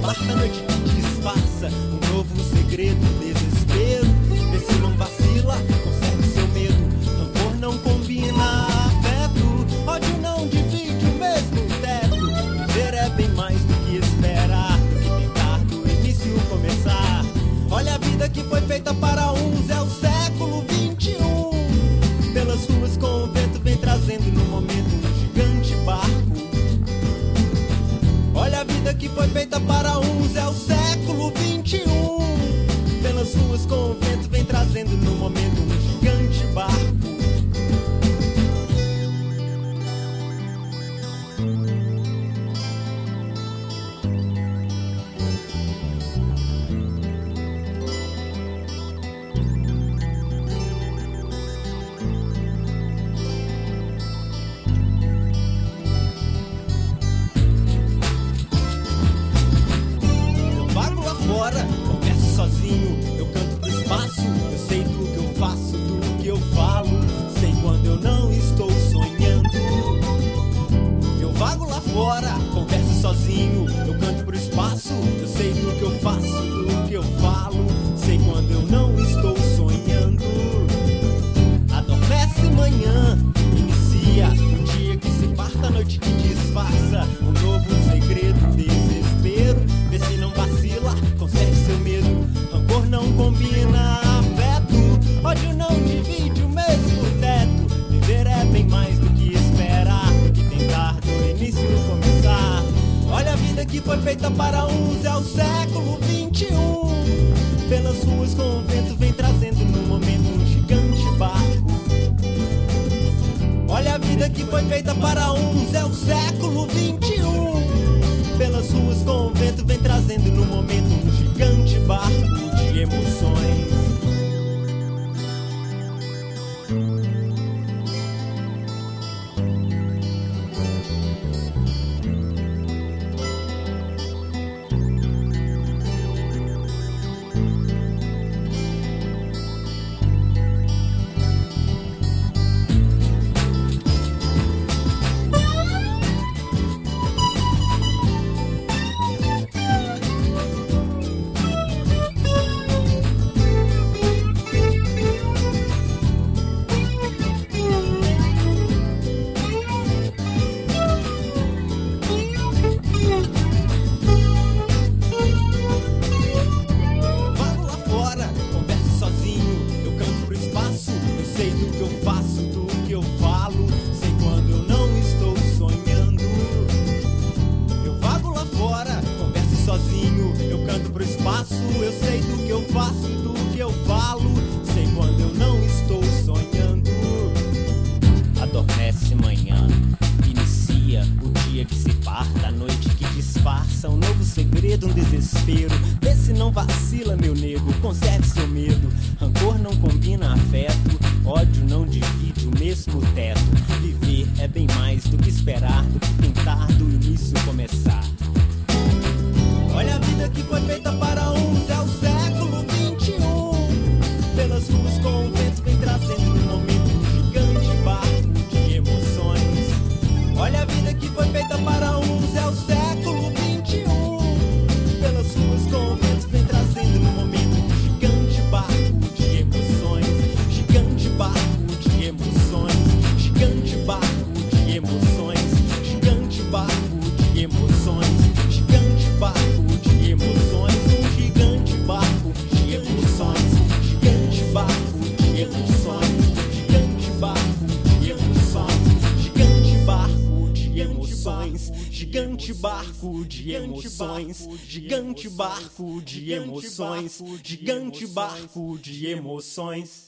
Basta noite que disfarça um novo segredo, desespero. Vê se não vacila, conserve seu medo. Amor não combina, afeto. Ódio não divide o mesmo teto. Viver é bem mais do que esperar, do que tentar do início começar. Olha a vida que foi feita para feita para uns, é o século sozinho, eu canto pro espaço, eu sei do que eu faço, do que eu falo, sei quando eu não estou sonhando. Adormece manhã, inicia o dia que se parta, a noite que disfarça. Um novo segredo, desespero. Vê se não vacila, conserve seu medo. Vida que foi feita para uns, é o século 21. Pelas ruas com o vento vem trazendo no momento um gigante barco. Olha a vida que foi feita para uns, é o século 21. Pelas ruas com o vento vem trazendo no momento um gigante barco de emoções. Eu sei do que eu faço, do que eu falo, sei quando eu não estou sonhando. Adormece manhã, inicia o dia que se parta, a noite que disfarça, um novo segredo, um desespero. Vê se não vacila, meu nego, conserve seu medo. Rancor não combina afeto, ódio não divide o mesmo teto. Viver é bem mais do que esperar, do que tentar do início começar. Olha a vida que foi feita para uns, Gigante barco de emoções. Gigante barco de emoções. Gigante barco de emoções.